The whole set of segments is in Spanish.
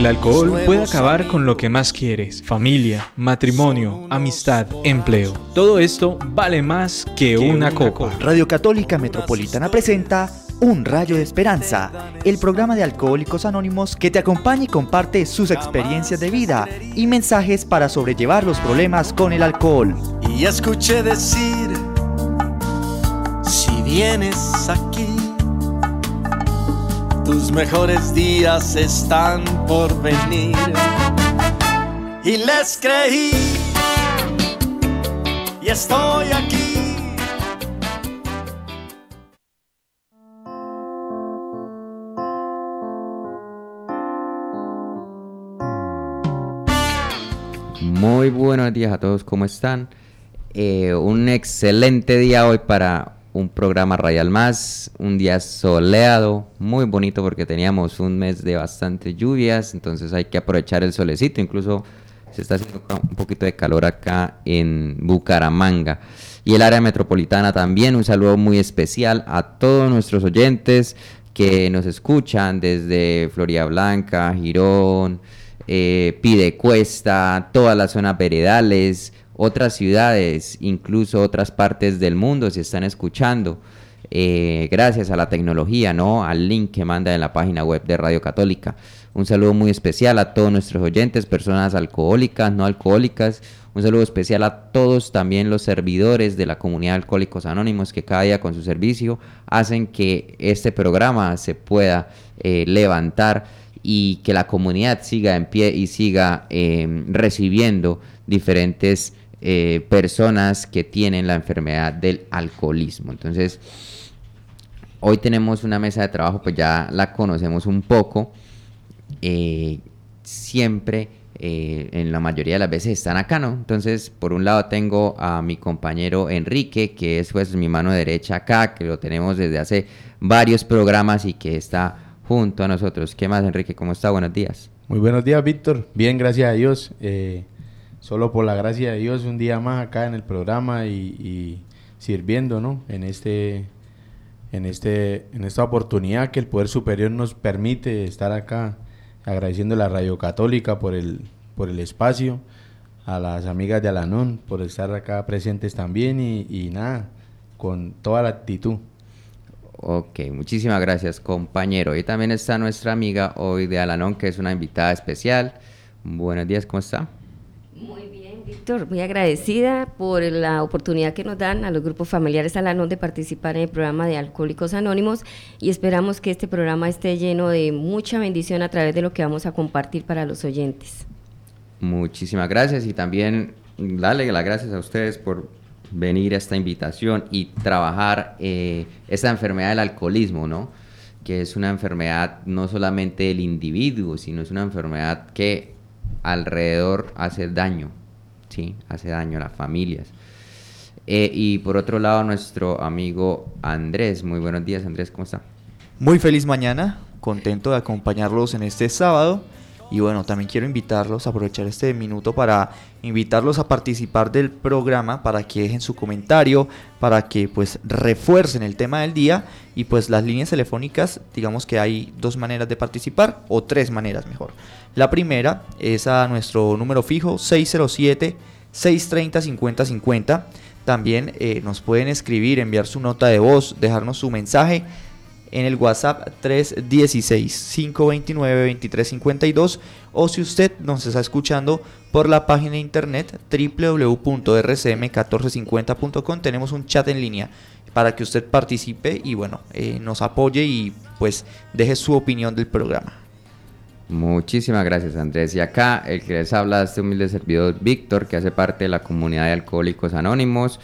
El alcohol puede acabar con lo que más quieres, familia, matrimonio, amistad, empleo. Todo esto vale más que, una, copa. Radio Católica Metropolitana presenta Un Rayo de Esperanza, el programa de Alcohólicos Anónimos que te acompaña y comparte sus experiencias de vida y mensajes para sobrellevar los problemas con el alcohol. Y escuché decir, si vienes aquí, tus mejores días están por venir. Y les creí, y estoy aquí. Muy buenos días a todos, ¿cómo están? Eh, un excelente día hoy para un programa Radial Más, un día soleado, muy bonito porque teníamos un mes de bastante lluvias, entonces hay que aprovechar el solecito, incluso se está haciendo un poquito de calor acá en Bucaramanga. Y el área metropolitana también, un saludo muy especial a todos nuestros oyentes que nos escuchan desde Florida Blanca, Girón, eh, Pidecuesta, toda la zona veredales, otras ciudades, incluso otras partes del mundo se están escuchando. Eh, gracias a la tecnología, ¿no? Al link que manda en la página web de Radio Católica. Un saludo muy especial a todos nuestros oyentes, personas alcohólicas, no alcohólicas. Un saludo especial a todos también los servidores de la comunidad de Alcohólicos Anónimos que cada día con su servicio hacen que este programa se pueda eh, levantar y que la comunidad siga en pie y siga eh, recibiendo diferentes eh, personas que tienen la enfermedad del alcoholismo. Entonces, hoy tenemos una mesa de trabajo, pues ya la conocemos un poco. Eh, siempre, eh, en la mayoría de las veces, están acá, ¿no? Entonces, por un lado tengo a mi compañero Enrique, que es pues mi mano derecha acá, que lo tenemos desde hace varios programas y que está junto a nosotros. ¿Qué más, Enrique? ¿Cómo está? Buenos días. Muy buenos días, Víctor. Bien, gracias a Dios. Solo por la gracia de Dios, un día más acá en el programa y, sirviendo, ¿no? En este, en este, en esta oportunidad que el Poder Superior nos permite estar acá, agradeciendo a la Radio Católica por el, por el espacio, a las amigas de Alanón por estar acá presentes también y, y nada, con toda la actitud. Ok, muchísimas gracias compañero. Y también está nuestra amiga hoy de Alanón, que es una invitada especial. Buenos días, ¿cómo está? Víctor, muy agradecida por la oportunidad que nos dan a los grupos familiares Alanón de participar en el programa de Alcohólicos Anónimos y esperamos que este programa esté lleno de mucha bendición a través de lo que vamos a compartir para los oyentes. Muchísimas gracias y también darle las gracias a ustedes por venir a esta invitación y trabajar eh, esta enfermedad del alcoholismo, ¿no? Que es una enfermedad no solamente del individuo, sino es una enfermedad que alrededor hace daño sí, hace daño a las familias. Eh, y por otro lado, nuestro amigo Andrés. Muy buenos días, Andrés, ¿cómo está? Muy feliz mañana, contento de acompañarlos en este sábado. Y bueno, también quiero invitarlos, a aprovechar este minuto para invitarlos a participar del programa, para que dejen su comentario, para que pues refuercen el tema del día y pues las líneas telefónicas, digamos que hay dos maneras de participar o tres maneras mejor. La primera es a nuestro número fijo 607 630 5050. También eh, nos pueden escribir, enviar su nota de voz, dejarnos su mensaje en el WhatsApp 316-529-2352 o si usted nos está escuchando por la página de internet www.rcm1450.com tenemos un chat en línea para que usted participe y bueno, eh, nos apoye y pues deje su opinión del programa. Muchísimas gracias Andrés. Y acá el que les habla este humilde servidor Víctor, que hace parte de la comunidad de Alcohólicos Anónimos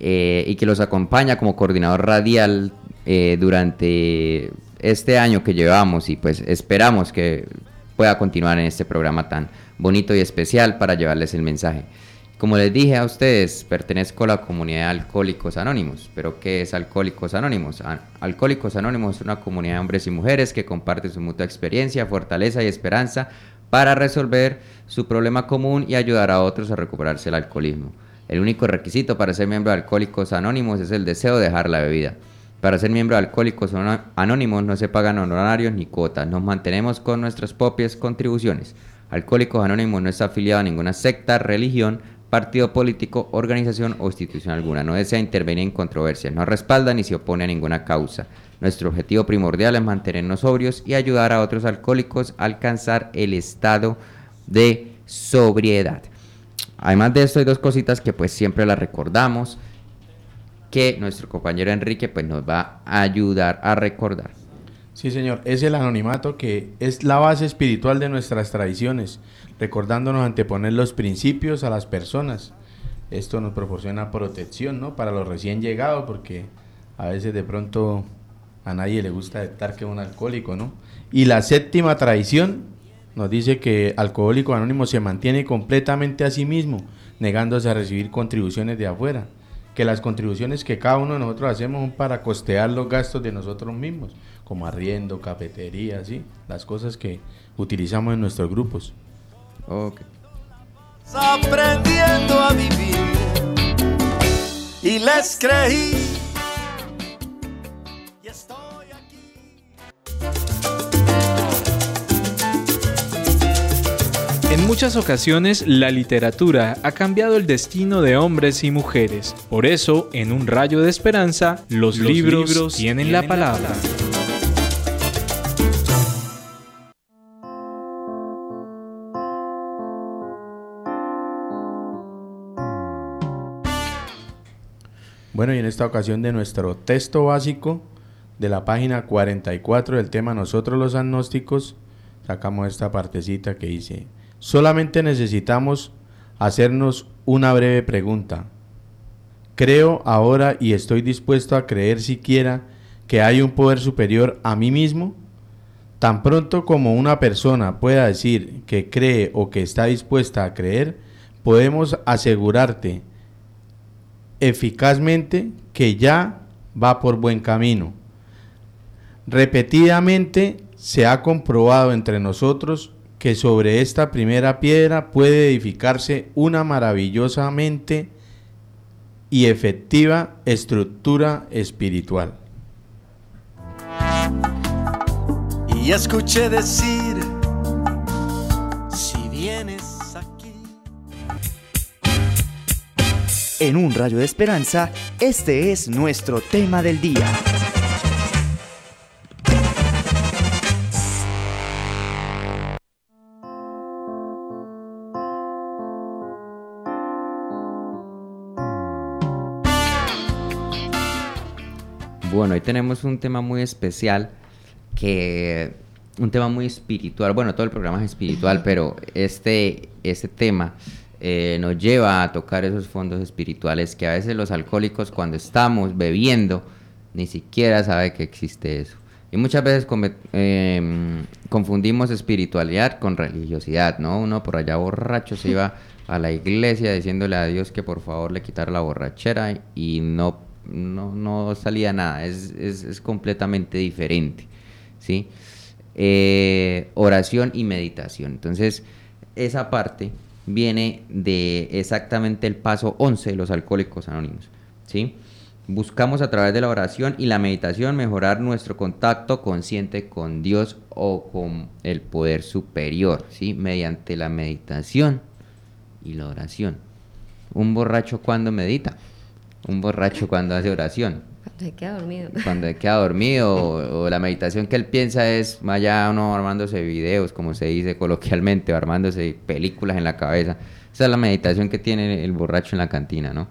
eh, y que los acompaña como coordinador radial eh, durante este año que llevamos y pues esperamos que pueda continuar en este programa tan bonito y especial para llevarles el mensaje. Como les dije a ustedes, pertenezco a la comunidad de Alcohólicos Anónimos. ¿Pero qué es Alcohólicos Anónimos? Alcohólicos Anónimos es una comunidad de hombres y mujeres que comparten su mutua experiencia, fortaleza y esperanza para resolver su problema común y ayudar a otros a recuperarse el alcoholismo. El único requisito para ser miembro de Alcohólicos Anónimos es el deseo de dejar la bebida. Para ser miembro de Alcohólicos Anónimos no se pagan honorarios ni cuotas, nos mantenemos con nuestras propias contribuciones. Alcohólicos Anónimos no está afiliado a ninguna secta, religión, partido político, organización o institución alguna. No desea intervenir en controversias, no respalda ni se opone a ninguna causa. Nuestro objetivo primordial es mantenernos sobrios y ayudar a otros alcohólicos a alcanzar el estado de sobriedad. Además de esto hay dos cositas que pues siempre las recordamos que nuestro compañero Enrique pues nos va a ayudar a recordar. Sí, señor, es el anonimato que es la base espiritual de nuestras tradiciones, recordándonos anteponer los principios a las personas. Esto nos proporciona protección, ¿no? Para los recién llegados, porque a veces de pronto a nadie le gusta estar que un alcohólico, ¿no? Y la séptima tradición nos dice que Alcohólico Anónimo se mantiene completamente a sí mismo, negándose a recibir contribuciones de afuera. Que las contribuciones que cada uno de nosotros hacemos son para costear los gastos de nosotros mismos, como arriendo, cafetería, ¿sí? las cosas que utilizamos en nuestros grupos. Okay. Aprendiendo a vivir y les creí En muchas ocasiones la literatura ha cambiado el destino de hombres y mujeres. Por eso, en un rayo de esperanza, los, libros, tienen, la palabra. Bueno, y en esta ocasión de nuestro texto básico de la página 44 del tema Nosotros los agnósticos, sacamos esta partecita que dice, Solamente necesitamos hacernos una breve pregunta. ¿Creo ahora y estoy dispuesto a creer siquiera que hay un poder superior a mí mismo? Tan pronto como una persona pueda decir que cree o que está dispuesta a creer, podemos asegurarte eficazmente que ya va por buen camino. Repetidamente se ha comprobado entre nosotros que sobre esta primera piedra puede edificarse una maravillosamente y efectiva estructura espiritual. Y escuché decir, si vienes aquí. En un rayo de esperanza, este es nuestro tema del día. Bueno, hoy tenemos un tema muy especial que un tema muy espiritual. Bueno, todo el programa es espiritual, pero este, este tema eh, nos lleva a tocar esos fondos espirituales que a veces los alcohólicos cuando estamos bebiendo ni siquiera sabe que existe eso. Y muchas veces em, confundimos espiritualidad con religiosidad, ¿no? Uno por allá borracho se iba a la iglesia diciéndole a Dios que por favor le quitara la borrachera y no no, no salía nada, es, es, completamente diferente, ¿sí? Eh, oración y meditación. Entonces, esa parte viene de exactamente el paso 11 de los alcohólicos anónimos, ¿sí? Buscamos a través de la oración y la meditación mejorar nuestro contacto consciente con Dios o con el poder superior, ¿sí? Mediante la meditación y la oración. Un borracho cuando medita, un borracho cuando hace oración. Cuando se queda dormido. Cuando se queda dormido o, la meditación que él piensa es vaya uno armándose videos, como se dice coloquialmente, o armándose películas en la cabeza. Esa es la meditación que tiene el borracho en la cantina, ¿no?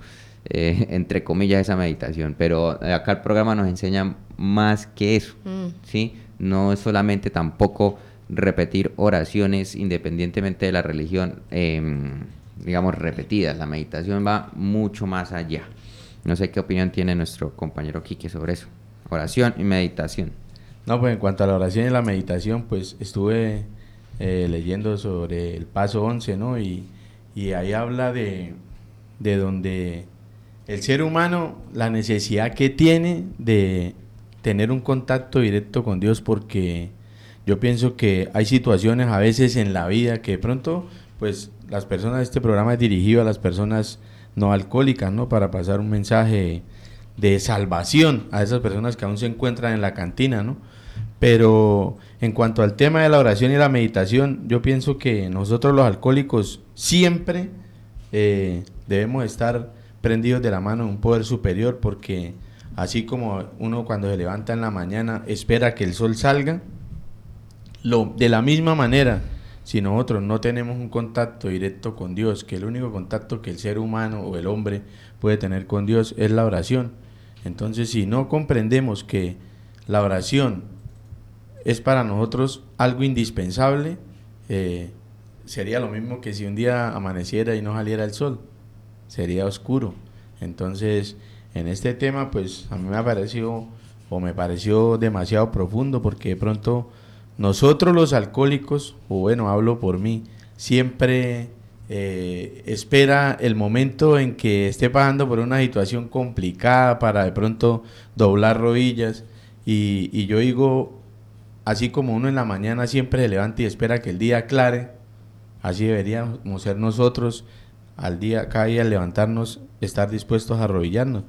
Eh, entre comillas esa meditación. Pero acá el programa nos enseña más que eso, mm. ¿sí? No es solamente tampoco repetir oraciones independientemente de la religión, em, digamos, repetidas. La meditación va mucho más allá. No sé qué opinión tiene nuestro compañero Quique sobre eso. Oración y meditación. No, pues en cuanto a la oración y la meditación, pues estuve eh, leyendo sobre el paso 11, ¿no? Y, ahí habla de, de donde el ser humano, la necesidad que tiene de tener un contacto directo con Dios, porque yo pienso que hay situaciones a veces en la vida que de pronto, pues las personas, este programa es dirigido a las personas no alcohólicas, ¿no? Para pasar un mensaje de salvación a esas personas que aún se encuentran en la cantina, ¿no? Pero en cuanto al tema de la oración y la meditación, yo pienso que nosotros los alcohólicos siempre eh, debemos estar prendidos de la mano de un poder superior porque así como uno cuando se levanta en la mañana espera que el sol salga, lo, de la misma manera, si nosotros no tenemos un contacto directo con Dios, que el único contacto que el ser humano o el hombre puede tener con Dios es la oración. Entonces, si no comprendemos que la oración es para nosotros algo indispensable, eh, sería lo mismo que si un día amaneciera y no saliera el sol, sería oscuro. Entonces, en este tema, pues a mí me ha parecido o me pareció demasiado profundo porque de pronto nosotros los alcohólicos, o bueno, hablo por mí, siempre eh, espera el momento en que esté pasando por una situación complicada para de pronto doblar rodillas. Y, yo digo, así como uno en la mañana siempre se levanta y espera que el día aclare, así deberíamos ser nosotros al día, cada día levantarnos, estar dispuestos a arrodillarnos.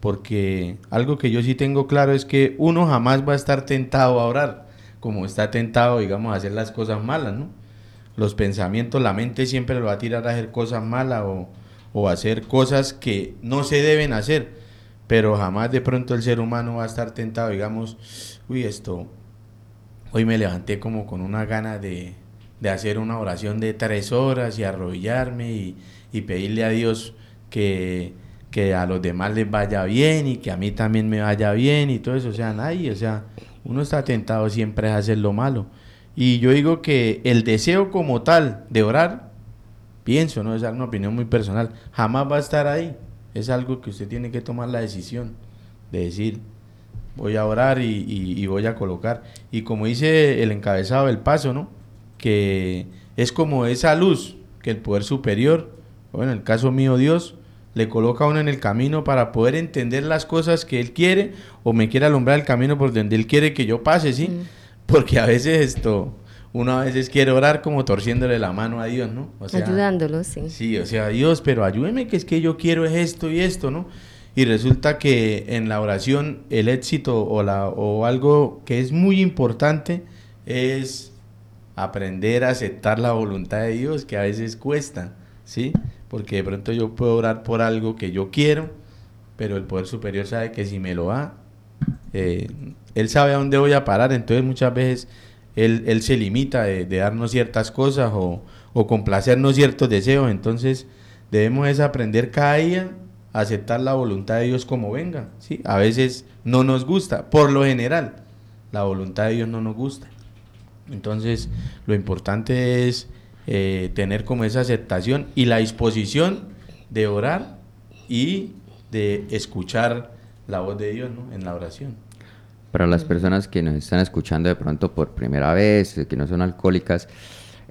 Porque algo que yo sí tengo claro es que uno jamás va a estar tentado a orar, como está tentado, digamos, a hacer las cosas malas, ¿no? Los pensamientos, la mente siempre lo va a tirar a hacer cosas malas o, o hacer cosas que no se deben hacer, pero jamás de pronto el ser humano va a estar tentado, digamos, uy, esto, hoy me levanté como con una gana de, de hacer una oración de tres horas y arrodillarme y, y pedirle a Dios que, que a los demás les vaya bien y que a mí también me vaya bien y todo eso. O sea, nadie, o sea, uno está tentado siempre a hacer lo malo. Y yo digo que el deseo como tal de orar, pienso, no es una opinión muy personal, jamás va a estar ahí. Es algo que usted tiene que tomar la decisión de decir, voy a orar y, y- voy a colocar. Y como dice el encabezado del paso, ¿no? Que es como esa luz que el poder superior, o en el caso mío Dios, le coloca a uno en el camino para poder entender las cosas que Él quiere o me quiere alumbrar el camino por donde Él quiere que yo pase, ¿sí? Porque a veces esto, uno a veces quiere orar como torciéndole la mano a Dios, ¿no? O sea, Ayudándolo, sí. Sí, o sea, Dios, pero ayúdeme que es que yo quiero es esto y esto, ¿no? Y resulta que en la oración el éxito o, la, o algo que es muy importante es aprender a aceptar la voluntad de Dios, que a veces cuesta, ¿sí? Porque de pronto yo puedo orar por algo que yo quiero, pero el Poder Superior sabe que si me lo da, eh, Él sabe a dónde voy a parar, entonces muchas veces Él, él se limita de, darnos ciertas cosas o, o complacernos ciertos deseos, entonces debemos es aprender cada día a aceptar la voluntad de Dios como venga, ¿sí? A veces no nos gusta, por lo general, la voluntad de Dios no nos gusta. Entonces, lo importante es eh, tener como esa aceptación y la disposición de orar y de escuchar la voz de Dios ¿no? en la oración. Para las personas que nos están escuchando de pronto por primera vez, que no son alcohólicas,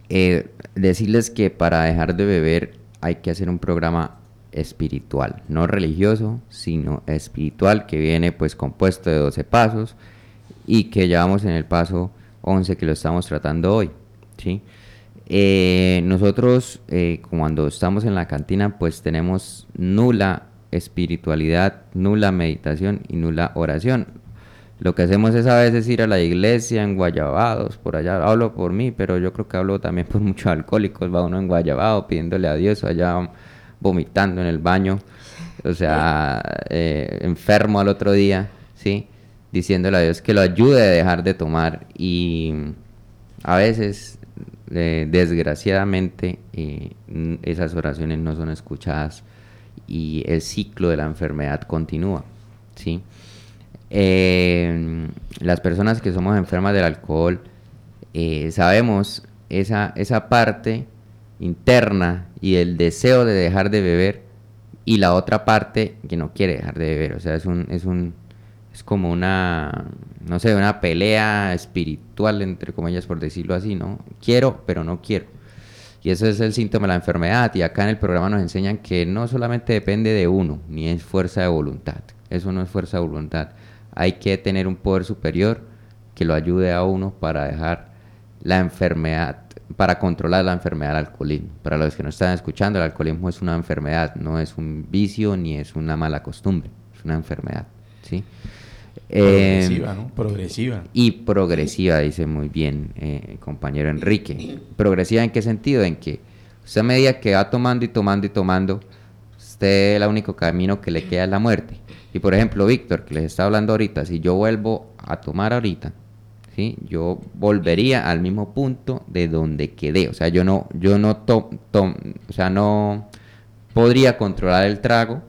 eh, decirles que para dejar de beber hay que hacer un programa espiritual, no religioso, sino espiritual, que viene pues compuesto de 12 pasos y que llevamos en el paso 11 que lo estamos tratando hoy. ¿sí? Eh, nosotros eh, cuando estamos en la cantina pues tenemos nula espiritualidad, nula meditación y nula oración. Lo que hacemos es a veces ir a la iglesia en Guayabados, por allá, hablo por mí, pero yo creo que hablo también por muchos alcohólicos, va uno en Guayabado pidiéndole a Dios, allá vomitando en el baño, o sea, eh, enfermo al otro día, ¿sí? Diciéndole a Dios que lo ayude a dejar de tomar y a veces, desgraciadamente, eh, esas oraciones no son escuchadas y el ciclo de la enfermedad continúa, ¿sí? Eh, las personas que somos enfermas del alcohol eh, sabemos esa, esa parte interna y el deseo de dejar de beber y la otra parte que no quiere dejar de beber. O sea, es un, es un, es como una, no sé, una pelea espiritual, entre comillas, por decirlo así, ¿no? Quiero, pero no quiero. Y eso es el síntoma de la enfermedad. Y acá en el programa nos enseñan que no solamente depende de uno, ni es fuerza de voluntad. Eso no es fuerza de voluntad. Hay que tener un poder superior que lo ayude a uno para dejar la enfermedad, para controlar la enfermedad del alcoholismo. Para los que no están escuchando, el alcoholismo es una enfermedad, no es un vicio ni es una mala costumbre. es una enfermedad, ¿sí? Progresiva, Eh, ¿no? Progresiva. y progresiva, dice muy bien eh, el compañero Enrique. ¿Progresiva en qué sentido? En que usted a medida que va tomando y tomando y tomando, usted el único camino que le queda es la muerte. Y por ejemplo, Víctor, que les está hablando ahorita, si yo vuelvo a tomar ahorita, ¿sí? yo volvería al mismo punto de donde quedé. O sea, yo no, yo no to- tom- o sea, no podría controlar el trago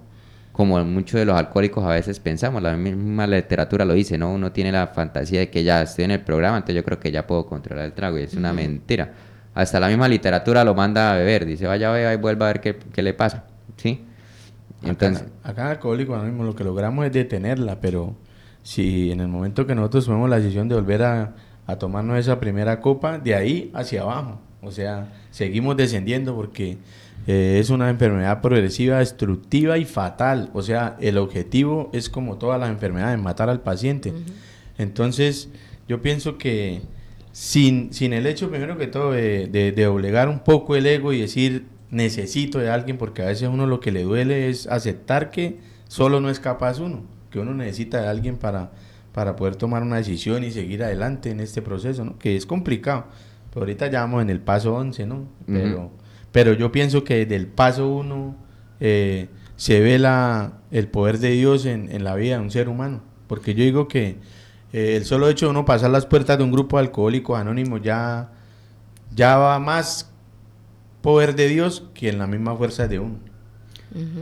como muchos de los alcohólicos a veces pensamos, la misma literatura lo dice, ¿no? Uno tiene la fantasía de que ya estoy en el programa, entonces yo creo que ya puedo controlar el trago y es una mentira. Hasta la misma literatura lo manda a beber, dice vaya, beba y vuelva a ver qué, qué le pasa, ¿sí? Entonces, acá, acá en Alcohólico Anónimo lo que logramos es detenerla, pero si en el momento que nosotros tomemos la decisión de volver a, a tomarnos esa primera copa, de ahí hacia abajo, o sea, seguimos descendiendo porque eh, es una enfermedad progresiva, destructiva y fatal, o sea, el objetivo es como todas las enfermedades, matar al paciente. Entonces, yo pienso que sin, sin el hecho, primero que todo, de, de, de doblegar un poco el ego y decir necesito de alguien, porque a veces uno lo que le duele es aceptar que solo no es capaz uno, que uno necesita de alguien para, para poder tomar una decisión y seguir adelante en este proceso, ¿no? Que es complicado. Pero ahorita ya vamos en el paso 11, ¿no? Pero, pero yo pienso que desde el paso 1 eh, se ve la, el poder de Dios en, en la vida de un ser humano. Porque yo digo que eh, el solo hecho de uno pasar las puertas de un grupo de alcohólicos anónimos ya, ya va más poder de Dios que en la misma fuerza de uno.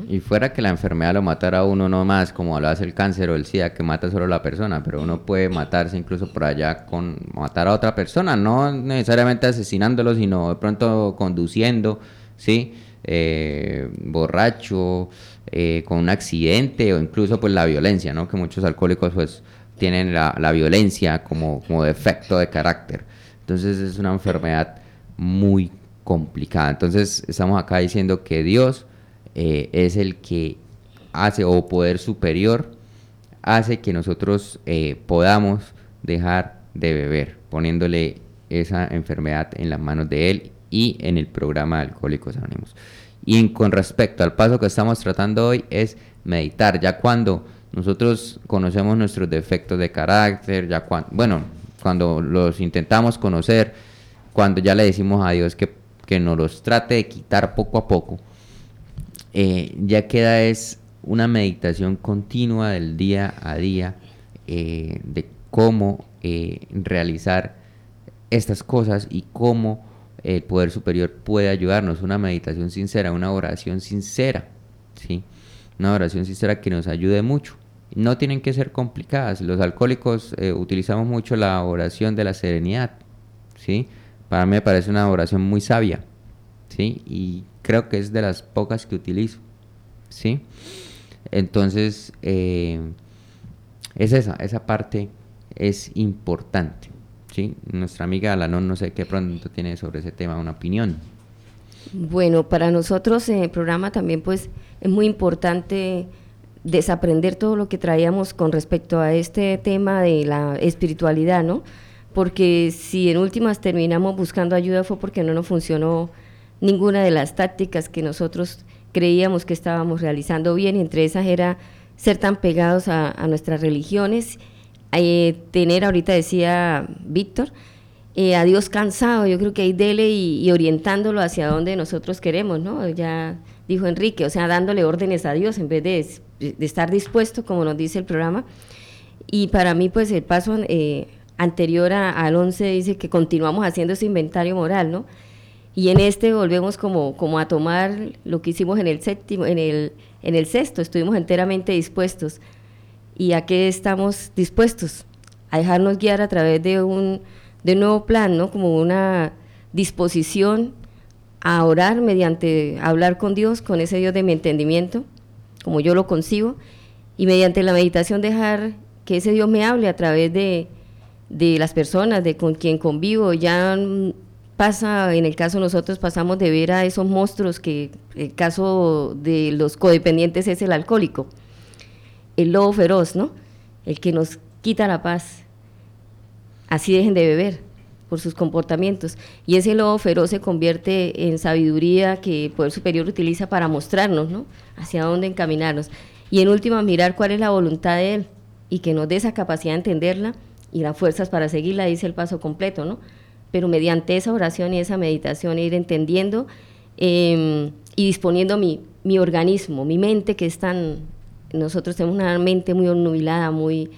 Y fuera que la enfermedad lo matara a uno no más, como lo hace el cáncer o el SIDA, que mata solo a la persona, pero uno puede matarse incluso por allá con matar a otra persona, no necesariamente asesinándolo, sino de pronto conduciendo, ¿sí? Eh, borracho, eh, con un accidente o incluso pues la violencia, ¿no? Que muchos alcohólicos pues tienen la, la violencia como, como defecto de carácter. Entonces es una enfermedad muy complicada. Entonces estamos acá diciendo que Dios eh, es el que hace, o poder superior, hace que nosotros eh, podamos dejar de beber, poniéndole esa enfermedad en las manos de Él y en el programa de Alcohólicos Anónimos. Y con respecto al paso que estamos tratando hoy es meditar, ya cuando nosotros conocemos nuestros defectos de carácter, ya cuando, bueno, cuando los intentamos conocer, cuando ya le decimos a Dios que, que nos los trate de quitar poco a poco, eh, ya queda es una meditación continua del día a día eh, de cómo eh, realizar estas cosas y cómo el poder superior puede ayudarnos. Una meditación sincera, una oración sincera, ¿sí? Una oración sincera que nos ayude mucho. No tienen que ser complicadas. Los alcohólicos eh, utilizamos mucho la oración de la serenidad, ¿sí? Para mí me parece una oración muy sabia, ¿sí? Y creo que es de las pocas que utilizo, ¿sí? Entonces, eh, es esa, esa parte es importante, ¿sí? Nuestra amiga Alanón, no sé qué pronto tiene sobre ese tema una opinión. Bueno, para nosotros en el programa también pues es muy importante desaprender todo lo que traíamos con respecto a este tema de la espiritualidad, ¿no? Porque si en últimas terminamos buscando ayuda fue porque no nos funcionó ninguna de las tácticas que nosotros creíamos que estábamos realizando bien, entre esas era ser tan pegados a, nuestras religiones, eh, tener, ahorita decía Víctor, eh, a Dios cansado, yo creo que ahí dele y, orientándolo hacia donde nosotros queremos, ¿no? Ya dijo Enrique, o sea, dándole órdenes a Dios en vez de, de estar dispuesto, como nos dice el programa. Y para mí, pues el paso eh, anterior a- al 11 dice que continuamos haciendo ese inventario moral, ¿no? Y en este volvemos como, como a tomar lo que hicimos en el séptimo, en el, en el sexto, estuvimos enteramente dispuestos. ¿Y a qué estamos dispuestos? A dejarnos guiar a través de un, de nuevo plan, ¿no? Como una disposición a orar mediante hablar con Dios, con ese Dios de mi entendimiento, como yo lo concibo, y mediante la meditación dejar que ese Dios me hable a través de, de las personas, de con quien convivo. Ya pasa, en el caso nosotros, pasamos de ver a esos monstruos que el caso de los codependientes es el alcohólico, el lobo feroz, ¿no? El que nos quita la paz. Así dejen de beber por sus comportamientos. Y ese lobo feroz se convierte en sabiduría que el Poder Superior utiliza para mostrarnos, ¿no? Hacia dónde encaminarnos. y en última mirar cuál es la voluntad de Él y que nos dé esa capacidad de entenderla y las fuerzas para seguirla, dice el paso completo, ¿no? Pero mediante esa oración y esa meditación ir entendiendo em, y disponiendo mi, mi organismo, mi mente que es tan... Nosotros tenemos una mente muy nubilada, muy,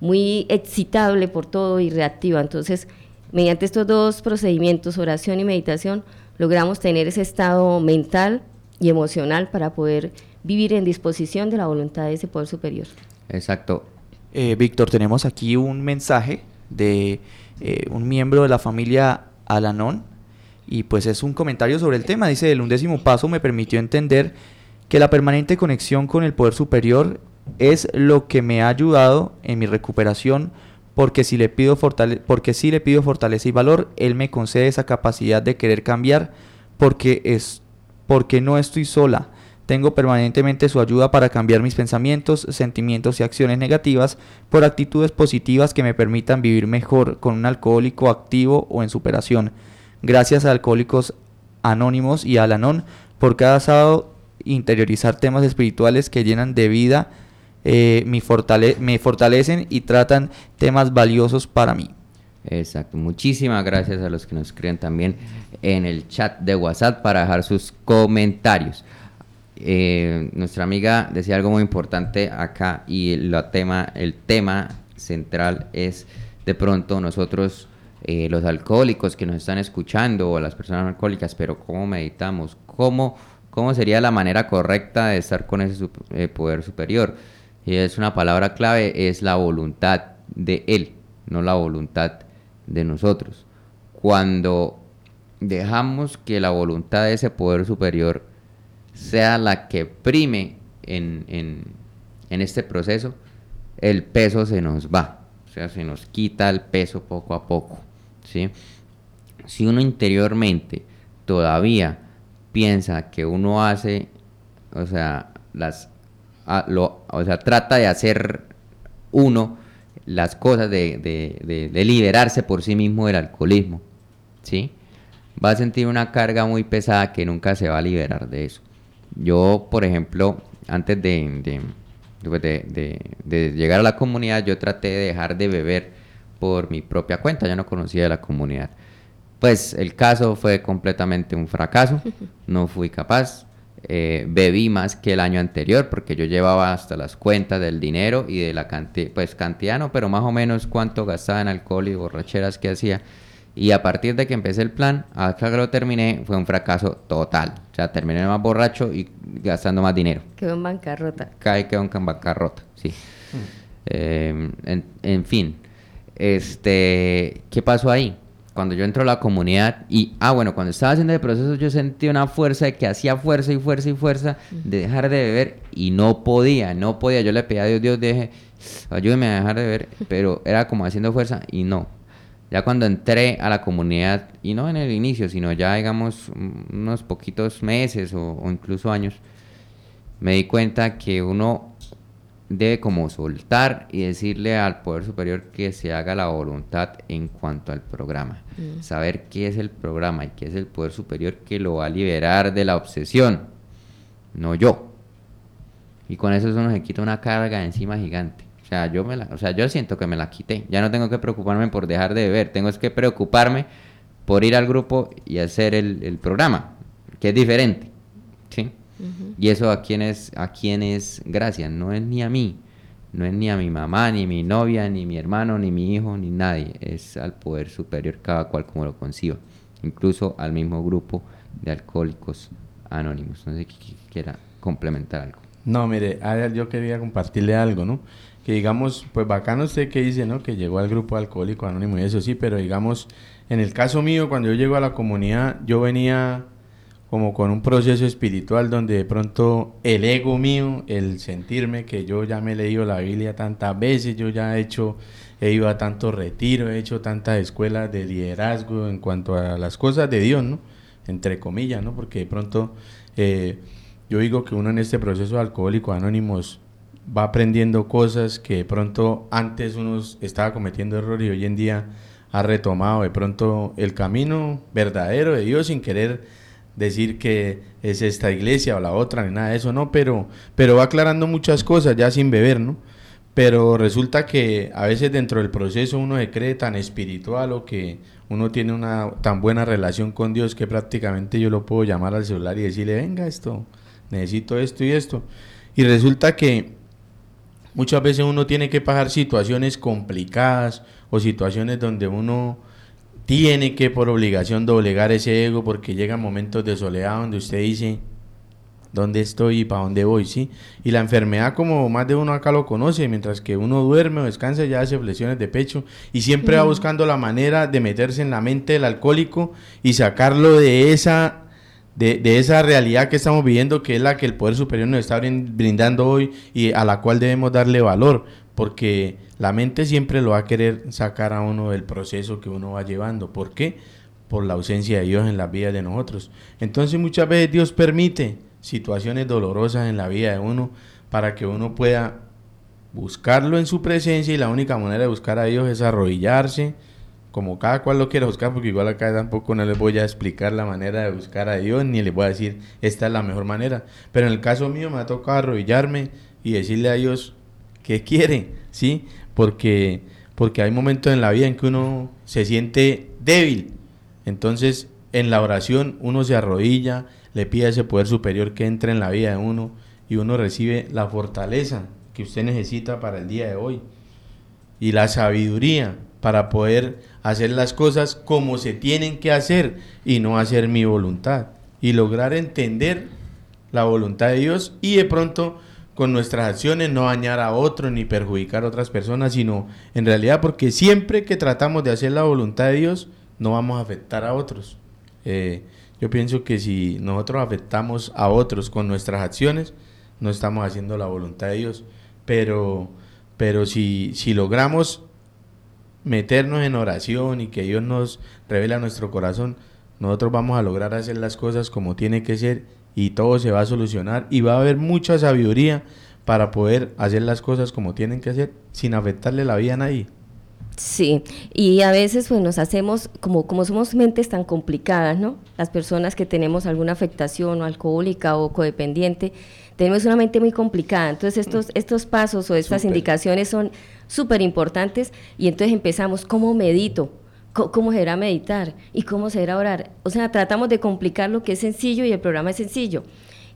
muy excitable por todo y reactiva. Entonces, mediante estos dos procedimientos, oración y meditación, logramos tener ese estado mental y emocional para poder vivir en disposición de la voluntad de ese poder superior. Exacto. Eh, Víctor, tenemos aquí un mensaje de eh, un miembro de la familia Alanón y pues es un comentario sobre el tema. Dice, el undécimo paso me permitió entender que la permanente conexión con el poder superior es lo que me ha ayudado en mi recuperación porque si le pido, porque si le pido fortaleza y valor, Él me concede esa capacidad de querer cambiar porque, es, porque no estoy sola tengo permanentemente su ayuda para cambiar mis pensamientos, sentimientos y acciones negativas por actitudes positivas que me permitan vivir mejor con un alcohólico activo o en superación. Gracias a Alcohólicos Anónimos y al Anón por cada sábado interiorizar temas espirituales que llenan de vida, eh, me, me fortalecen y tratan temas valiosos para mí. Exacto, muchísimas gracias a los que nos escriben también en el chat de WhatsApp para dejar sus comentarios. Eh, nuestra amiga decía algo muy importante acá y tema, el tema central es de pronto nosotros, eh, los alcohólicos que nos están escuchando o las personas alcohólicas, pero ¿cómo meditamos? ¿Cómo, cómo sería la manera correcta de estar con ese eh, poder superior? Y es una palabra clave, es la voluntad de Él, no la voluntad de nosotros. Cuando dejamos que la voluntad de ese poder superior sea la que prime en, en, este proceso, el peso se nos va. O sea, se nos quita el peso poco a poco. ¿sí? Si uno interiormente todavía piensa que uno hace, o sea, las, o sea, trata de hacer uno las cosas de, de, de, liberarse por sí mismo del alcoholismo, ¿sí? Va a sentir una carga muy pesada que nunca se va a liberar de eso. Yo, por ejemplo, antes de, de, llegar a la comunidad, yo traté de dejar de beber por mi propia cuenta, yo no conocía de la comunidad. Pues el caso fue completamente un fracaso, no fui capaz, eh, bebí más que el año anterior porque yo llevaba hasta las cuentas del dinero y de la cantidad, pues cantidad no, pero más o menos cuánto gastaba en alcohol y borracheras que hacía. Y a partir de que empecé el plan, hasta que lo terminé, fue un fracaso total. O sea, terminé más borracho y gastando más dinero. Quedó en bancarrota. Cae, quedó en bancarrota, sí. Hmm. Eh, en, fin, este, ¿qué pasó ahí? Cuando yo entro a la comunidad y, ah, bueno, cuando estaba haciendo el proceso yo sentí una fuerza de que hacía fuerza y fuerza y fuerza de dejar de beber y no podía, no podía. Yo le pedía a Dios, Dios, deje, ayúdeme a dejar de beber, pero era como haciendo fuerza y no, ya cuando entré a la comunidad, y no en el inicio, sino ya digamos unos poquitos meses o, incluso años, me di cuenta que uno debe como soltar y decirle al poder superior que se haga la voluntad en cuanto al programa. Mm. Saber qué es el programa y qué es el poder superior que lo va a liberar de la obsesión, no yo. Y con eso eso nos quita una carga encima gigante. O sea, yo me la, o sea, yo siento que me la quité. Ya no tengo que preocuparme por dejar de beber, tengo que preocuparme por ir al grupo y hacer el, programa, que es diferente. ¿sí? Y eso a quién es, a quién es gracias, no es ni a mí, no es ni a mi mamá, ni mi novia, ni mi hermano, ni mi hijo, ni nadie, es al poder superior cada cual como lo conciba, incluso al mismo grupo de alcohólicos anónimos. No sé si quiera complementar algo. No, mire, yo quería compartirle algo, ¿no? Digamos, pues bacano usted que dice, ¿no? Que llegó al grupo alcohólico anónimo y eso sí, pero digamos, en el caso mío, cuando yo llego a la comunidad, yo venía como con un proceso espiritual donde de pronto el ego mío, el sentirme que yo ya me he leído la Biblia tantas veces, yo ya he hecho, he ido a tantos retiros, he hecho tantas escuelas de liderazgo en cuanto a las cosas de Dios, ¿no? Entre comillas, ¿no? Porque de pronto eh, yo digo que uno en este proceso de alcohólico anónimos va aprendiendo cosas que de pronto antes uno estaba cometiendo errores y hoy en día ha retomado de pronto el camino verdadero de Dios sin querer decir que es esta iglesia o la otra, ni nada de eso, no, pero, pero va aclarando muchas cosas ya sin beber, ¿no? Pero resulta que a veces dentro del proceso uno se cree tan espiritual o que uno tiene una tan buena relación con Dios que prácticamente yo lo puedo llamar al celular y decirle, venga esto, necesito esto y esto. Y resulta que muchas veces uno tiene que pasar situaciones complicadas o situaciones donde uno tiene que por obligación doblegar ese ego porque llegan momentos de soledad donde usted dice, dónde estoy y para dónde voy, ¿sí? Y la enfermedad, como más de uno acá lo conoce, mientras que uno duerme o descansa, ya hace flexiones de pecho y siempre va buscando la manera de meterse en la mente del alcohólico y sacarlo de esa, de, de esa realidad que estamos viviendo, que es la que el Poder Superior nos está brindando hoy y a la cual debemos darle valor, porque la mente siempre lo va a querer sacar a uno del proceso que uno va llevando. ¿Por qué? Por la ausencia de Dios en la vida de nosotros. Entonces muchas veces Dios permite situaciones dolorosas en la vida de uno para que uno pueda buscarlo en su presencia y la única manera de buscar a Dios es arrodillarse, como cada cual lo quiera buscar, porque igual acá tampoco no les voy a explicar la manera de buscar a Dios, ni les voy a decir esta es la mejor manera. Pero en el caso mío me ha tocado arrodillarme y decirle a Dios qué quiere, ¿sí? Porque, porque hay momentos en la vida en que uno se siente débil. Entonces, en la oración uno se arrodilla, le pide ese poder superior que entre en la vida de uno y uno recibe la fortaleza que usted necesita para el día de hoy y la sabiduría para poder hacer las cosas como se tienen que hacer y no hacer mi voluntad y lograr entender la voluntad de Dios y de pronto con nuestras acciones no dañar a otros ni perjudicar a otras personas, sino en realidad porque siempre que tratamos de hacer la voluntad de Dios no vamos a afectar a otros. Eh, yo pienso que si nosotros afectamos a otros con nuestras acciones, no estamos haciendo la voluntad de Dios. Pero, pero si, si logramos meternos en oración y que Dios nos revela nuestro corazón, nosotros vamos a lograr hacer las cosas como tiene que ser y todo se va a solucionar y va a haber mucha sabiduría para poder hacer las cosas como tienen que hacer sin afectarle la vida a nadie. Sí, y a veces pues nos hacemos, como, como somos mentes tan complicadas, ¿no? Las personas que tenemos alguna afectación o alcohólica o codependiente, tenemos una mente muy complicada. Entonces estos, mm. estos pasos o estas indicaciones son súper importantes y entonces empezamos, ¿cómo medito? ¿Cómo será meditar? ¿Y cómo será orar? O sea, tratamos de complicar lo que es sencillo y el programa es sencillo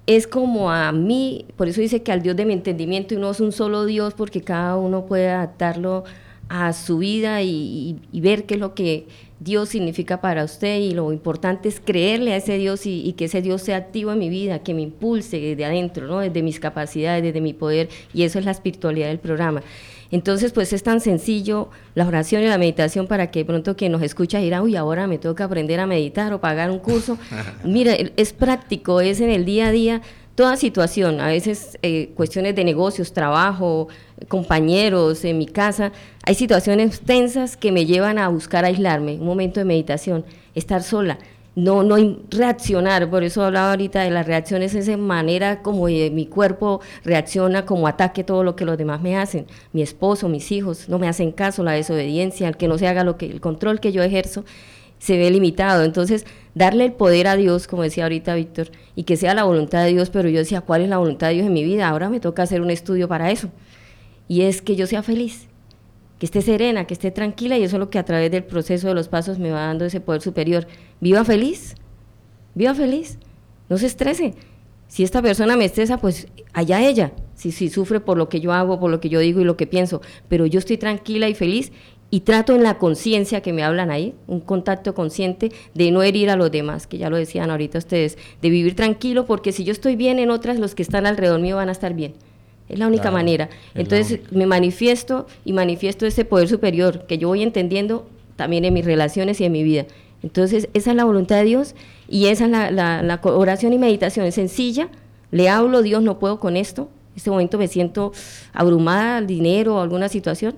es como a mí, por eso dice que al Dios de mi entendimiento y no es un solo Dios, porque cada uno puede adaptarlo a su vida y, ver qué es lo que Dios significa para usted y lo importante es creerle a ese Dios y, que ese Dios sea activo en mi vida, que me impulse desde adentro, ¿no? desde mis capacidades, desde mi poder y eso es la espiritualidad del programa. Entonces, pues es tan sencillo la oración y la meditación para que pronto quien nos escucha dirá, uy, ahora me tengo que aprender a meditar o pagar un curso. Mira, es práctico, es en el día a día toda situación, a veces eh, cuestiones de negocios, trabajo, compañeros, en mi casa, hay situaciones tensas que me llevan a buscar aislarme, un momento de meditación, estar sola, no, no reaccionar, por eso hablaba ahorita de las reacciones, esa manera como mi cuerpo reacciona como ataque todo lo que los demás me hacen, mi esposo, mis hijos, no me hacen caso, la desobediencia, el que no se haga lo que, el control que yo ejerzo, se ve limitado. Entonces, darle el poder a Dios, como decía ahorita Víctor, y que sea la voluntad de Dios, pero yo decía, ¿cuál es la voluntad de Dios en mi vida? Ahora me toca hacer un estudio para eso. Y es que yo sea feliz, que esté serena, que esté tranquila, y eso es lo que a través del proceso de los pasos me va dando ese poder superior. Viva feliz, viva feliz, no se estrese. Si esta persona me estresa, pues allá ella, si, si sufre por lo que yo hago, por lo que yo digo y lo que pienso, pero yo estoy tranquila y feliz y trato en la conciencia que me hablan ahí, un contacto consciente de no herir a los demás, que ya lo decían ahorita ustedes, de vivir tranquilo, porque si yo estoy bien en otras, los que están alrededor mío van a estar bien. Es la única manera. Entonces me manifiesto y manifiesto ese poder superior que yo voy entendiendo también en mis relaciones y en mi vida. Entonces esa es la voluntad de Dios y esa es la, la oración y meditación. Es sencilla, le hablo, Dios, no puedo con esto. En este momento me siento abrumada al dinero o alguna situación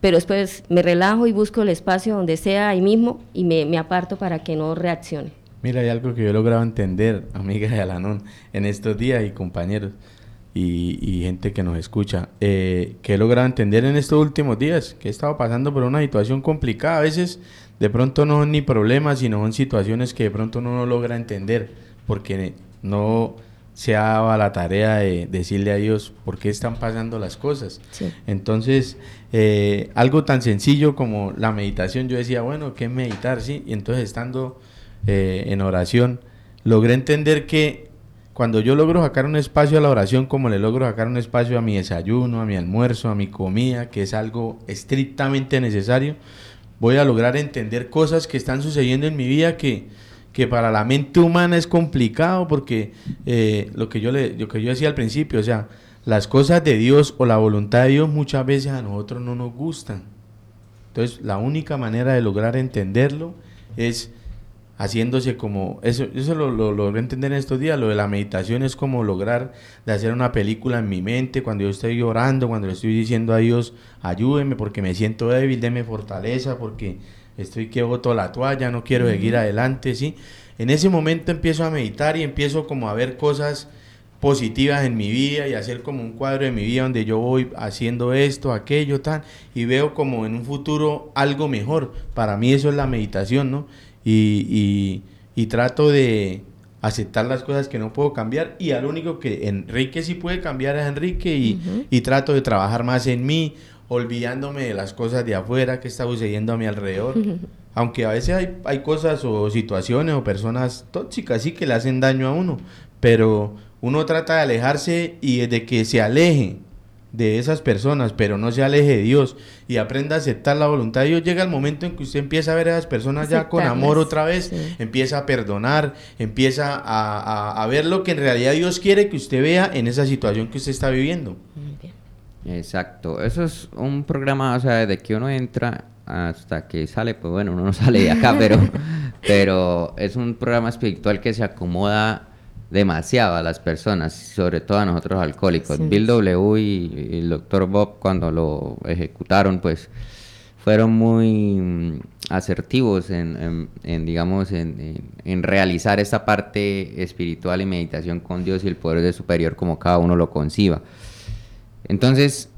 pero después me relajo y busco el espacio donde sea ahí mismo y me, aparto para que no reaccione. Mira, hay algo que yo he logrado entender, amiga de Alanón, en estos días y compañeros y, gente que nos escucha, eh, que he logrado entender en estos últimos días, que he estado pasando por una situación complicada. A veces de pronto no son ni problemas, sino son situaciones que de pronto uno no logra entender porque no se ha dado a la tarea de decirle a Dios por qué están pasando las cosas. Sí. Entonces, eh, algo tan sencillo como la meditación, yo decía, bueno, ¿qué es meditar? Sí, y entonces estando eh, en oración, logré entender que cuando yo logro sacar un espacio a la oración, como le logro sacar un espacio a mi desayuno, a mi almuerzo, a mi comida, que es algo estrictamente necesario, voy a lograr entender cosas que están sucediendo en mi vida que, que para la mente humana es complicado porque eh, lo, que yo le, lo que yo decía al principio, o sea, las cosas de Dios o la voluntad de Dios muchas veces a nosotros no nos gustan. Entonces, la única manera de lograr entenderlo es haciéndose como, eso, eso lo, lo logré entender en estos días, lo de la meditación es como lograr de hacer una película en mi mente, cuando yo estoy llorando, cuando le estoy diciendo a Dios, ayúdeme porque me siento débil, deme fortaleza, porque estoy que boto la toalla, no quiero seguir adelante, ¿sí? En ese momento empiezo a meditar y empiezo como a ver cosas positivas en mi vida y hacer como un cuadro de mi vida donde yo voy haciendo esto, aquello, tal, y veo como en un futuro algo mejor. Para mí eso es la meditación, ¿no? Y, y, y trato de aceptar las cosas que no puedo cambiar y al único que Enrique sí puede cambiar es Enrique y, y trato de trabajar más en mí, olvidándome de las cosas de afuera que está sucediendo a mi alrededor. Aunque a veces hay, hay cosas o situaciones o personas tóxicas sí que le hacen daño a uno, pero uno trata de alejarse y de que se aleje de esas personas, pero no se aleje de Dios y aprenda a aceptar la voluntad de Dios. Llega el momento en que usted empieza a ver a esas personas ya con amor otra vez, sí. empieza a perdonar, empieza a, a- a ver lo que en realidad Dios quiere que usted vea en esa situación que usted está viviendo. Exacto, eso es un programa, o sea, desde que uno entra hasta que sale, pues bueno, uno no sale de acá, pero, pero es un programa espiritual que se acomoda demasiado a las personas, sobre todo a nosotros alcohólicos. Sí. Bill W y, el doctor Bob cuando lo ejecutaron, pues fueron muy mm, asertivos en, en- en, digamos, en, en- en realizar esta parte espiritual y meditación con Dios y el poder de superior como cada uno lo conciba. Entonces,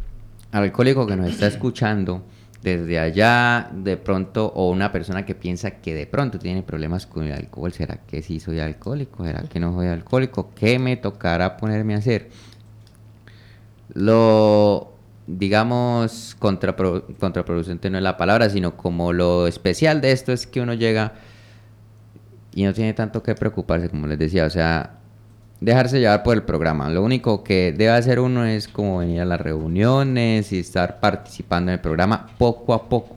al alcohólico que nos está escuchando, desde allá, de pronto, o una persona que piensa que de pronto tiene problemas con el alcohol, ¿será que sí soy alcohólico? ¿Será que no soy alcohólico? ¿Qué me tocará ponerme a hacer? Lo, digamos, contrapro- contraproducente no es la palabra, sino como lo especial de esto es que uno llega y no tiene tanto que preocuparse, como les decía, o sea, dejarse llevar por el programa. Lo único que debe hacer uno es como venir a las reuniones y estar participando en el programa poco a poco.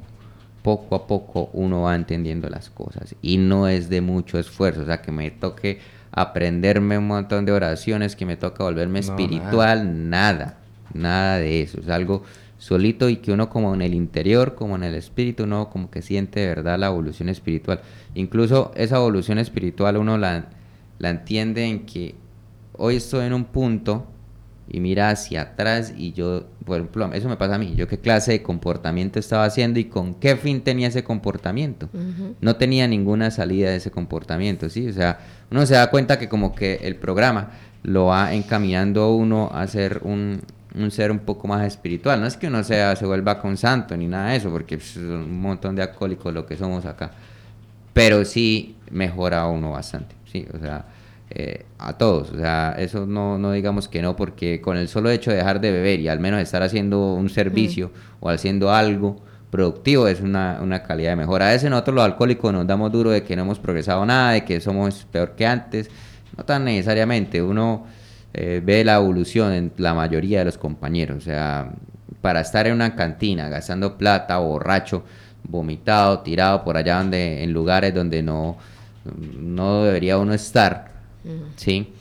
Poco a poco uno va entendiendo las cosas y no es de mucho esfuerzo, o sea, que me toque aprenderme un montón de oraciones, que me toque volverme No, espiritual, nada, nada de eso, es algo solito y que uno como en el interior, como en el espíritu, uno como que siente de verdad la evolución espiritual. Incluso esa evolución espiritual uno la, la entiende en que hoy estoy en un punto y mira hacia atrás y yo, por ejemplo, eso me pasa a mí, yo qué clase de comportamiento estaba haciendo y con qué fin tenía ese comportamiento. No tenía ninguna salida de ese comportamiento, ¿sí? O sea, uno se da cuenta que como que el programa lo va encaminando a uno a ser un, un ser un poco más espiritual. No es que uno sea, se vuelva con santo ni nada de eso, porque pues, son un montón de alcohólicos lo que somos acá. Pero sí mejora uno bastante, ¿sí? O sea, eh, a todos. O sea, eso no, no digamos que no, porque con el solo hecho de dejar de beber y al menos estar haciendo un servicio o haciendo algo productivo es una, una calidad de mejora. A veces nosotros los alcohólicos nos damos duro de que no hemos progresado nada, de que somos peor que antes. No tan necesariamente. Uno eh, ve la evolución en la mayoría de los compañeros. O sea, para estar en una cantina gastando plata, borracho, vomitado, tirado por allá donde, en lugares donde no, no debería uno estar, ¿sí?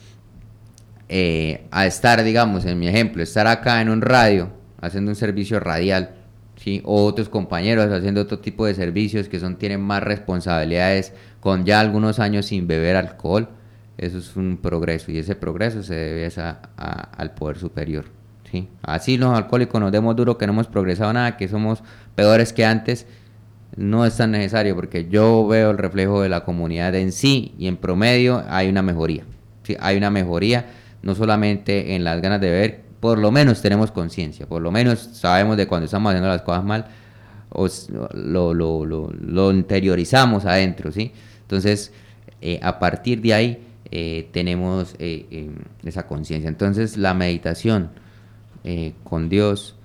Eh, a estar, digamos, en mi ejemplo, estar acá en un radio haciendo un servicio radial, ¿sí? O otros compañeros haciendo otro tipo de servicios que son, tienen más responsabilidades con ya algunos años sin beber alcohol. Eso es un progreso y ese progreso se debe a- al poder superior. ¿sí? Así los alcohólicos nos demos duro que no hemos progresado nada, que somos peores que antes, no es tan necesario porque yo veo el reflejo de la comunidad en sí y en promedio hay una mejoría. Hay una mejoría no solamente en las ganas de beber, por lo menos tenemos conciencia, por lo menos sabemos de cuando estamos haciendo las cosas mal, o s- lo, lo, lo, interiorizamos adentro, ¿sí? Entonces, eh, a partir de ahí eh, tenemos eh, eh, esa conciencia. Entonces la meditación con Dios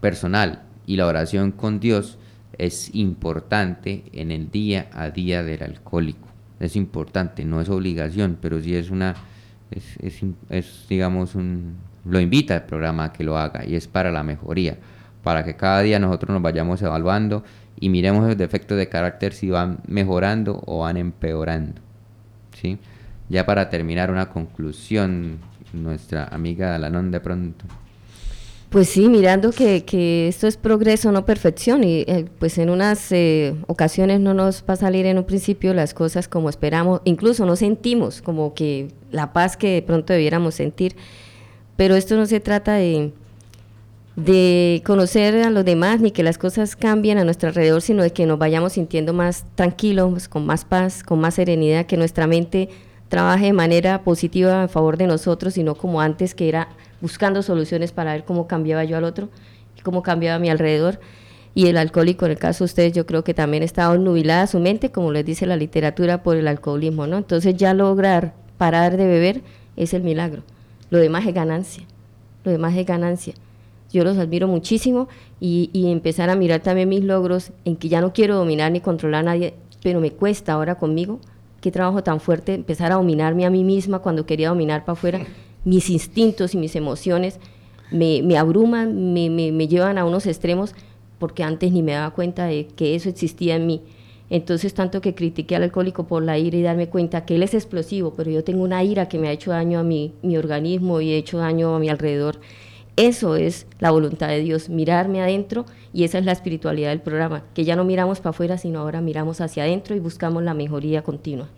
personal y la oración con Dios es importante en el día a día del alcohólico. Es importante, no es obligación, pero sí es una, es, es es, digamos, un, lo invita el programa a que lo haga y es para la mejoría, para que cada día nosotros nos vayamos evaluando y miremos los defectos de carácter si van mejorando o van empeorando. ¿sí? Ya para terminar, una conclusión, nuestra amiga Alanon de pronto. Pues sí, mirando que, esto es progreso, no perfección, y eh, pues en unas eh, ocasiones no nos va a salir en un principio las cosas como esperamos, incluso no sentimos como que la paz que de pronto debiéramos sentir, pero esto no se trata de, de conocer a los demás ni que las cosas cambien a nuestro alrededor, sino de que nos vayamos sintiendo más tranquilos, con más paz, con más serenidad, que nuestra mente trabaje de manera positiva a favor de nosotros y no como antes que era buscando soluciones para ver cómo cambiaba yo al otro y cómo cambiaba a mi alrededor. Y el alcohólico, en el caso de ustedes, yo creo que también está nubilada su mente, como les dice la literatura, por el alcoholismo, ¿no? Entonces ya lograr parar de beber es el milagro. Lo demás es ganancia. Lo demás es ganancia. Yo los admiro muchísimo y empezar a mirar también mis logros en que ya no quiero dominar ni controlar a nadie, pero me cuesta ahora conmigo. Qué trabajo tan fuerte empezar a dominarme a mí misma cuando quería dominar para afuera. Mis instintos y mis emociones me, me abruman, me, me, me llevan a unos extremos porque antes ni me daba cuenta de que eso existía en mí. Entonces, tanto que critiqué al alcohólico por la ira y darme cuenta que él es explosivo, pero yo tengo una ira que me ha hecho daño a mi, mi organismo y he hecho daño a mi alrededor. Eso es la voluntad de Dios, mirarme adentro y esa es la espiritualidad del programa, que ya no miramos para afuera, sino ahora miramos hacia adentro y buscamos la mejoría continua.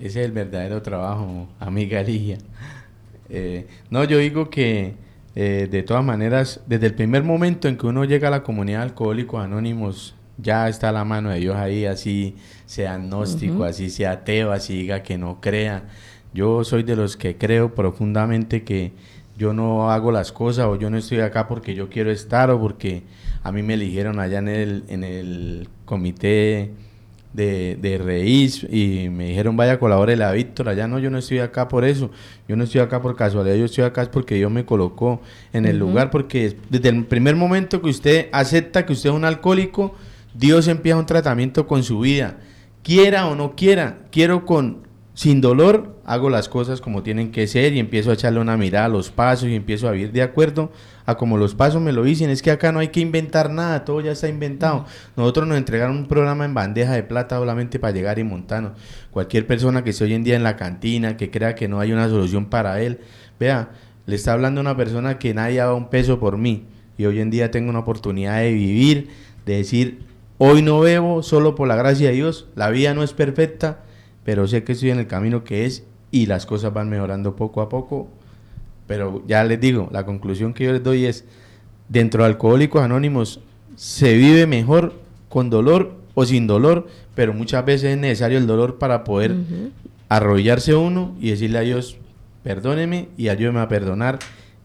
Ese es el verdadero trabajo, amiga Ligia. Eh, no, yo digo que eh, de todas maneras, desde el primer momento en que uno llega a la comunidad de Alcohólicos Anónimos, ya está la mano de Dios ahí, así sea agnóstico, así sea ateo, así diga que no crea. Yo soy de los que creo profundamente que yo no hago las cosas o yo no estoy acá porque yo quiero estar o porque a mí me eligieron allá en el, en el comité de, de Reís y me dijeron vaya colabore la Víctor, allá no, yo no estoy acá por eso, yo no estoy acá por casualidad, yo estoy acá es porque Dios me colocó en el lugar, porque es- desde el primer momento que usted acepta que usted es un alcohólico, Dios empieza un tratamiento con su vida, quiera o no quiera, quiero con sin dolor, hago las cosas como tienen que ser y empiezo a echarle una mirada a los pasos y empiezo a vivir de acuerdo a como los pasos me lo dicen. Es que acá no hay que inventar nada, todo ya está inventado. Nosotros nos entregaron un programa en bandeja de plata solamente para llegar y montarnos. Cualquier persona que esté hoy en día en la cantina, que crea que no hay una solución para él, vea, le está hablando una persona que nadie daba un peso por mí. Y hoy en día tengo una oportunidad de vivir, de decir, hoy no bebo solo por la gracia de Dios, la vida no es perfecta, pero sé que estoy en el camino que es y las cosas van mejorando poco a poco. Pero ya les digo, la conclusión que yo les doy es, dentro de Alcohólicos Anónimos se vive mejor con dolor o sin dolor, pero muchas veces es necesario el dolor para poder arrodillarse uno y decirle a Dios, perdóneme y ayúdeme a perdonar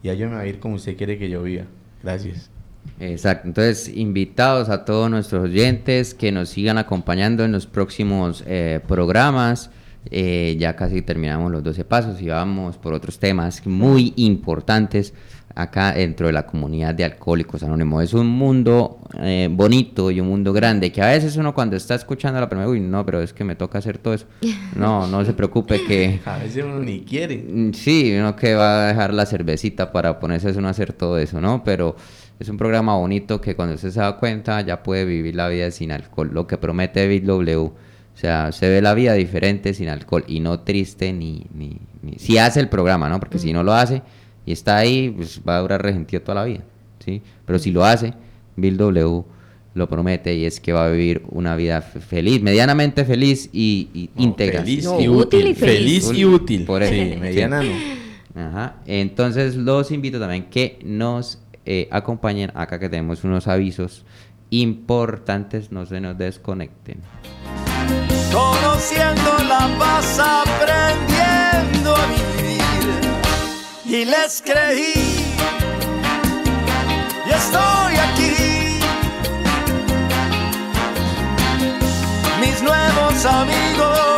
y ayúdeme a vivir como usted quiere que yo viva. Gracias. Exacto, entonces invitados a todos nuestros oyentes que nos sigan acompañando en los próximos eh, programas. Eh, ya casi terminamos los 12 pasos y vamos por otros temas muy importantes acá dentro de la comunidad de Alcohólicos Anónimos. Es un mundo eh, bonito y un mundo grande que a veces uno cuando está escuchando la primera, uy, no, pero es que me toca hacer todo eso. No, no se preocupe que... A veces uno ni quiere. Sí, uno que va a dejar la cervecita para ponerse a hacer todo eso, ¿no? Pero es un programa bonito que cuando usted se da cuenta ya puede vivir la vida sin alcohol, lo que promete Big W. O sea, se ve la vida diferente sin alcohol y no triste ni... ni, ni- si hace el programa, ¿no? Porque si no lo hace y está ahí, pues va a durar resentido toda la vida, ¿sí? Pero si lo hace, Bill W lo promete y es que va a vivir una vida fe- feliz, medianamente feliz y, y No, íntegra. Feliz No, y útil y feliz. Feliz y útil. Por eso. Sí, Sí. mediana no. Ajá. Entonces los invito también que nos eh, acompañen acá que tenemos unos avisos importantes, no se nos desconecten. Conociendo la paz, aprendiendo a vivir. Y les creí. Y estoy aquí. Mis nuevos amigos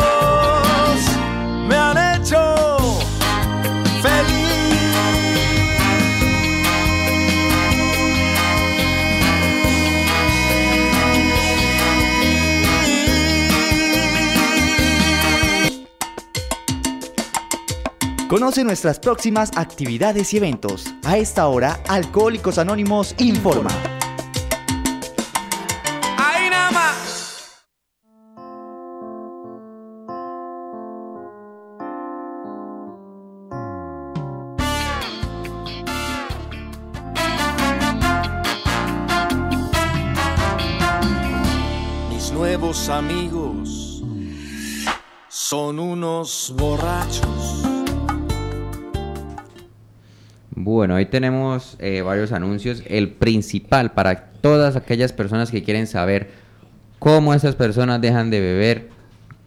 Conoce nuestras próximas actividades y eventos. A esta hora, Alcohólicos Anónimos informa. Ahí nada más. Mis nuevos amigos son unos borrachos. Bueno, hoy tenemos eh, varios anuncios. El principal para todas aquellas personas que quieren saber cómo esas personas dejan de beber,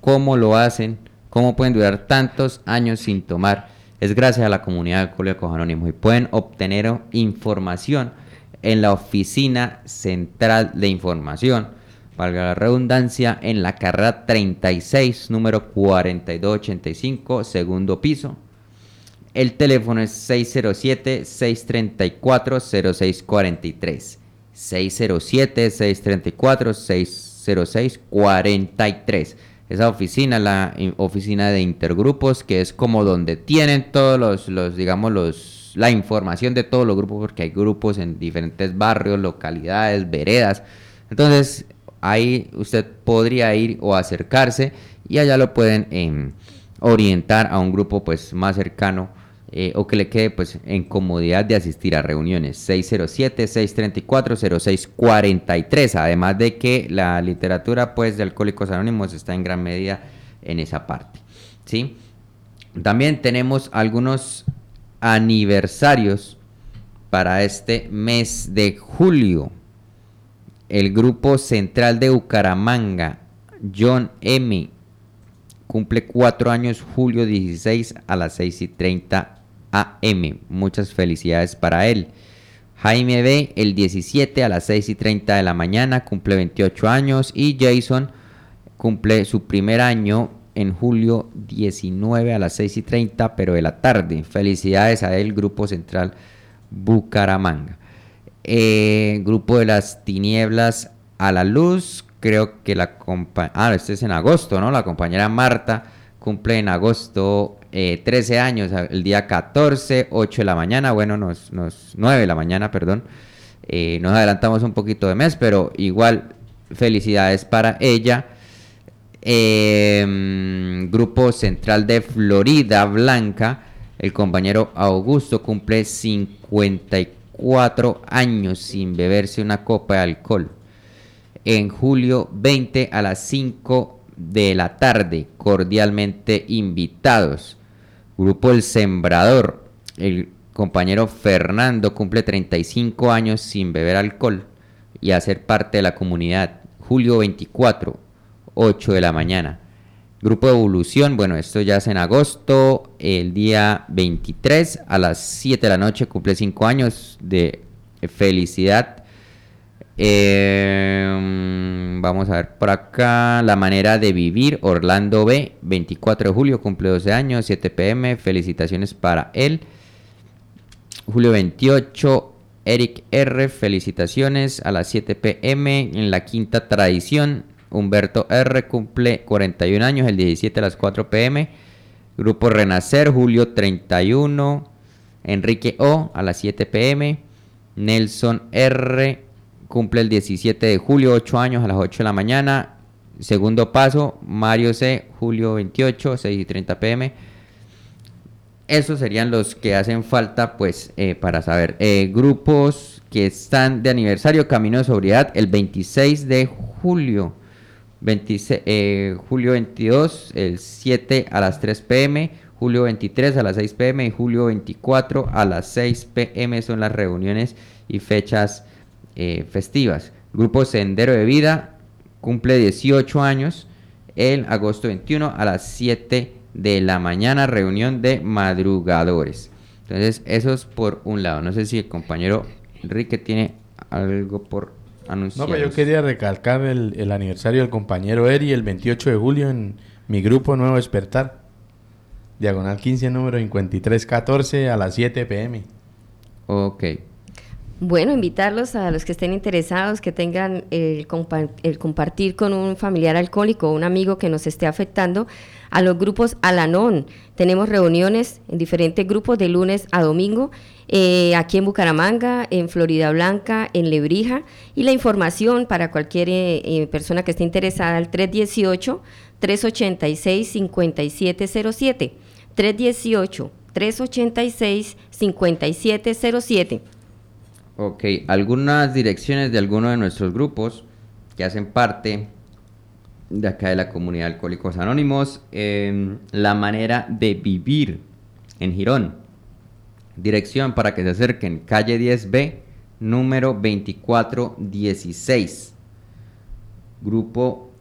cómo lo hacen, cómo pueden durar tantos años sin tomar, es gracias a la comunidad de Alcohólicos Anónimos y pueden obtener información en la oficina central de información, valga la redundancia, en la carrera 36, número 4285, segundo piso. El teléfono es 607-634-0643. 607-634-60643. Esa oficina, la in- oficina de intergrupos, que es como donde tienen todos los, los, digamos, los, la información de todos los grupos, porque hay grupos en diferentes barrios, localidades, veredas. Entonces, ahí usted podría ir o acercarse y allá lo pueden em, orientar a un grupo pues más cercano eh, o que le quede pues en comodidad de asistir a reuniones. 607-634-0643 además de que la literatura pues de Alcohólicos Anónimos está en gran medida en esa parte ¿sí? también tenemos algunos aniversarios para este mes de julio. El grupo central de Bucaramanga John M cumple cuatro años julio 16 a las 6 y 30 am. Muchas felicidades para él. Jaime B el 17 a las 6 y 30 de la mañana cumple 28 años y Jason cumple su primer año en julio 19 a las 6 y 30 pero de la tarde. Felicidades a él, Grupo Central Bucaramanga. Eh, grupo de las tinieblas a la luz. Creo que la compañera. Ah, este es en agosto, ¿no? La compañera Marta cumple en agosto eh, 13 años, el día 14, 8 de la mañana. Bueno, nos, nos 9 de la mañana, perdón. Eh, nos adelantamos un poquito de mes, pero igual felicidades para ella. Eh, grupo Central de Florida Blanca, el compañero Augusto cumple 54 años sin beberse una copa de alcohol. En julio 20 a las 5 de la tarde, cordialmente invitados. Grupo El Sembrador, el compañero Fernando cumple 35 años sin beber alcohol y hacer parte de la comunidad. Julio 24, 8 de la mañana. Grupo Evolución, bueno, esto ya es en agosto, el día 23 a las 7 de la noche, cumple 5 años de felicidad. Eh, vamos a ver por acá, la manera de vivir, Orlando B, 24 de julio, cumple 12 años, 7 pm, felicitaciones para él. Julio 28, Eric R, felicitaciones a las 7 pm en la quinta tradición. Humberto R cumple 41 años, el 17 a las 4 pm. Grupo Renacer, julio 31. Enrique O a las 7 pm. Nelson R cumple el 17 de julio, 8 años a las 8 de la mañana. Segundo paso, Mario C, julio 28, 6 y 30 pm. Esos serían los que hacen falta, pues, eh, para saber. Eh, grupos que están de aniversario, Camino de Sobriedad, el 26 de julio. 26, eh, julio 22, el 7 a las 3 pm. Julio 23 a las 6 pm y julio 24 a las 6 pm son las reuniones y fechas eh, festivas. Grupo Sendero de Vida cumple 18 años el agosto 21 a las 7 de la mañana, reunión de madrugadores. Entonces, eso es por un lado. No sé si el compañero Enrique tiene algo por anunciar. No, pero yo quería recalcar el, el aniversario del compañero Eri el 28 de julio en mi grupo Nuevo Despertar. Diagonal 15, número 5314 a las 7 pm. Ok. Bueno, invitarlos a los que estén interesados, que tengan el, el, compartir con un familiar alcohólico o un amigo que nos esté afectando, a los grupos Alanón. Tenemos reuniones en diferentes grupos de lunes a domingo, eh, aquí en Bucaramanga, en Florida Blanca, en Lebrija, y la información para cualquier eh, eh, persona que esté interesada al 318-386-5707. 318-386-5707. Ok, algunas direcciones de algunos de nuestros grupos que hacen parte de acá de la comunidad Alcohólicos Anónimos, em, la manera de vivir en Girón. Dirección para que se acerquen, calle 10B, número 2416. Grupo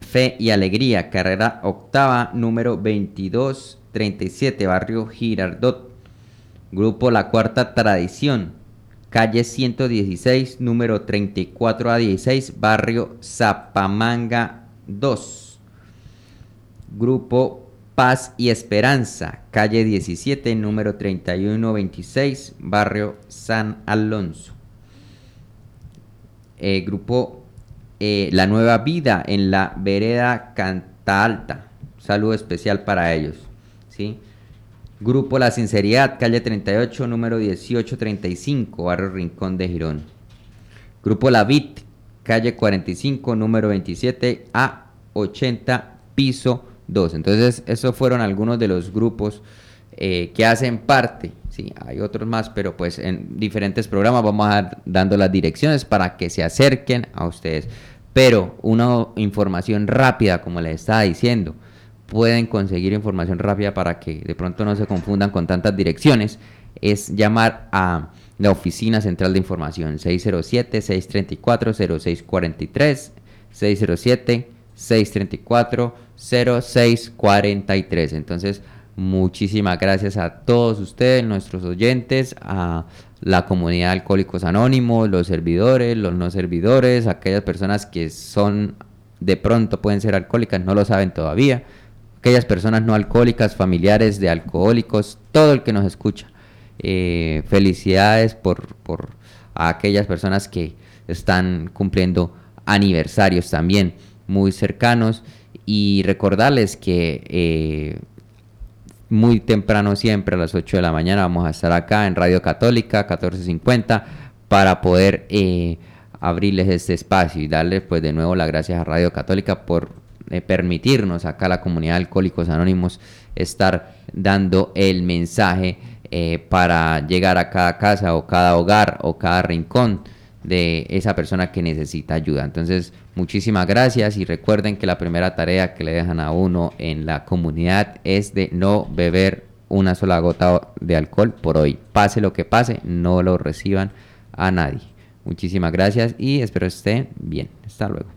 Fe y Alegría, carrera octava, número 2237, barrio Girardot. Grupo La Cuarta Tradición, calle 116, número 34 a 16, barrio Zapamanga 2. Grupo Paz y Esperanza, calle 17, número 3126, barrio San Alonso. Eh, grupo eh, La Nueva Vida en la vereda Canta Alta. Saludo especial para ellos. ¿sí? Grupo La Sinceridad, calle 38, número 1835, barrio Rincón de Girón. Grupo La Vit, calle 45, número 27 a 80, piso 2. Entonces, esos fueron algunos de los grupos eh, que hacen parte. Sí, hay otros más, pero pues en diferentes programas vamos a dar dando las direcciones para que se acerquen a ustedes. Pero una información rápida, como les estaba diciendo, pueden conseguir información rápida para que de pronto no se confundan con tantas direcciones, es llamar a la Oficina Central de Información 607-634-0643, 607-634-0643. Entonces, muchísimas gracias a todos ustedes, nuestros oyentes, a la comunidad de Alcohólicos Anónimos, los servidores, los no servidores, aquellas personas que son de pronto pueden ser alcohólicas, no lo saben todavía aquellas personas no alcohólicas, familiares de alcohólicos, todo el que nos escucha. Eh, felicidades por, por a aquellas personas que están cumpliendo aniversarios también muy cercanos y recordarles que eh, muy temprano siempre a las 8 de la mañana vamos a estar acá en Radio Católica 1450 para poder eh, abrirles este espacio y darles pues de nuevo las gracias a Radio Católica por eh, permitirnos acá la comunidad de Alcohólicos Anónimos estar dando el mensaje eh, para llegar a cada casa o cada hogar o cada rincón de esa persona que necesita ayuda. Entonces, muchísimas gracias y recuerden que la primera tarea que le dejan a uno en la comunidad es de no beber una sola gota de alcohol por hoy. Pase lo que pase, no lo reciban a nadie. Muchísimas gracias y espero estén bien. Hasta luego.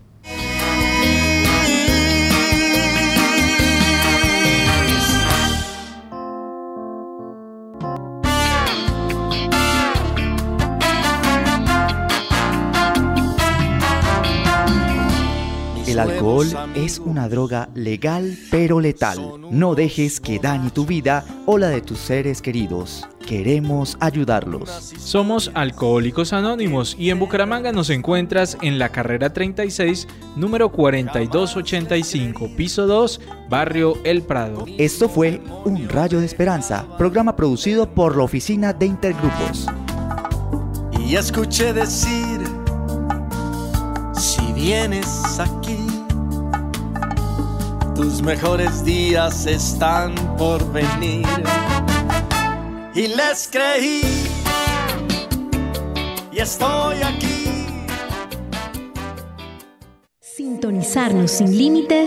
El alcohol es una droga legal pero letal. No dejes que dañe tu vida o la de tus seres queridos. Queremos ayudarlos. Somos Alcohólicos Anónimos y en Bucaramanga nos encuentras en la carrera 36, número 4285, piso 2, barrio El Prado. Esto fue Un Rayo de Esperanza, programa producido por la Oficina de Intergrupos. Y escuché decir, si vienes aquí, tus mejores días están por venir. Y les creí y estoy aquí. Sintonizarnos sin límites